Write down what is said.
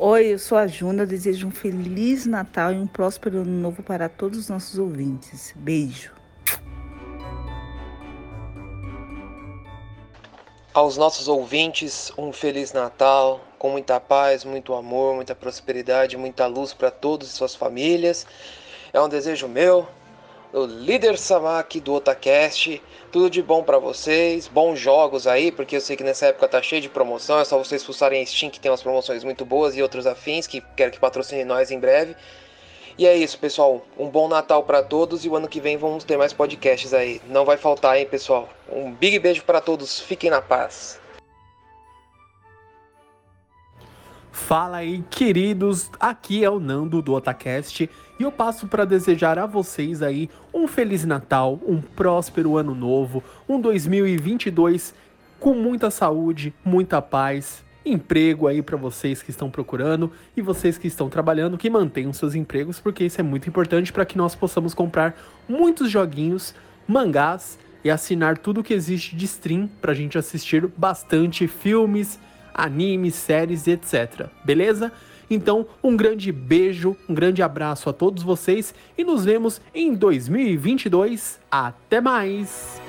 Oi, eu sou a Juna, desejo um feliz Natal e um próspero ano novo para todos os nossos ouvintes. Beijo. Aos nossos ouvintes, um feliz Natal, com muita paz, muito amor, muita prosperidade, muita luz para todos e suas famílias. É um desejo meu, o líder Samaki do Otacast. Tudo de bom para vocês, bons jogos aí, porque eu sei que nessa época tá cheio de promoção, é só vocês fuçarem a Steam que tem umas promoções muito boas e outros afins que quero que patrocine nós em breve. E é isso, pessoal. Um bom Natal para todos e o ano que vem vamos ter mais podcasts aí. Não vai faltar, hein, pessoal. Um big beijo para todos. Fiquem na paz. Fala aí, queridos. Aqui é o Nando do Otacast e eu passo para desejar a vocês aí um feliz Natal, um próspero ano novo, um 2022 com muita saúde, muita paz, emprego aí para vocês que estão procurando e vocês que estão trabalhando que mantenham seus empregos, porque isso é muito importante para que nós possamos comprar muitos joguinhos, mangás e assinar tudo que existe de stream para a gente assistir bastante filmes, animes, séries, etc. Beleza? Então, um grande beijo, um grande abraço a todos vocês e nos vemos em 2022. Até mais!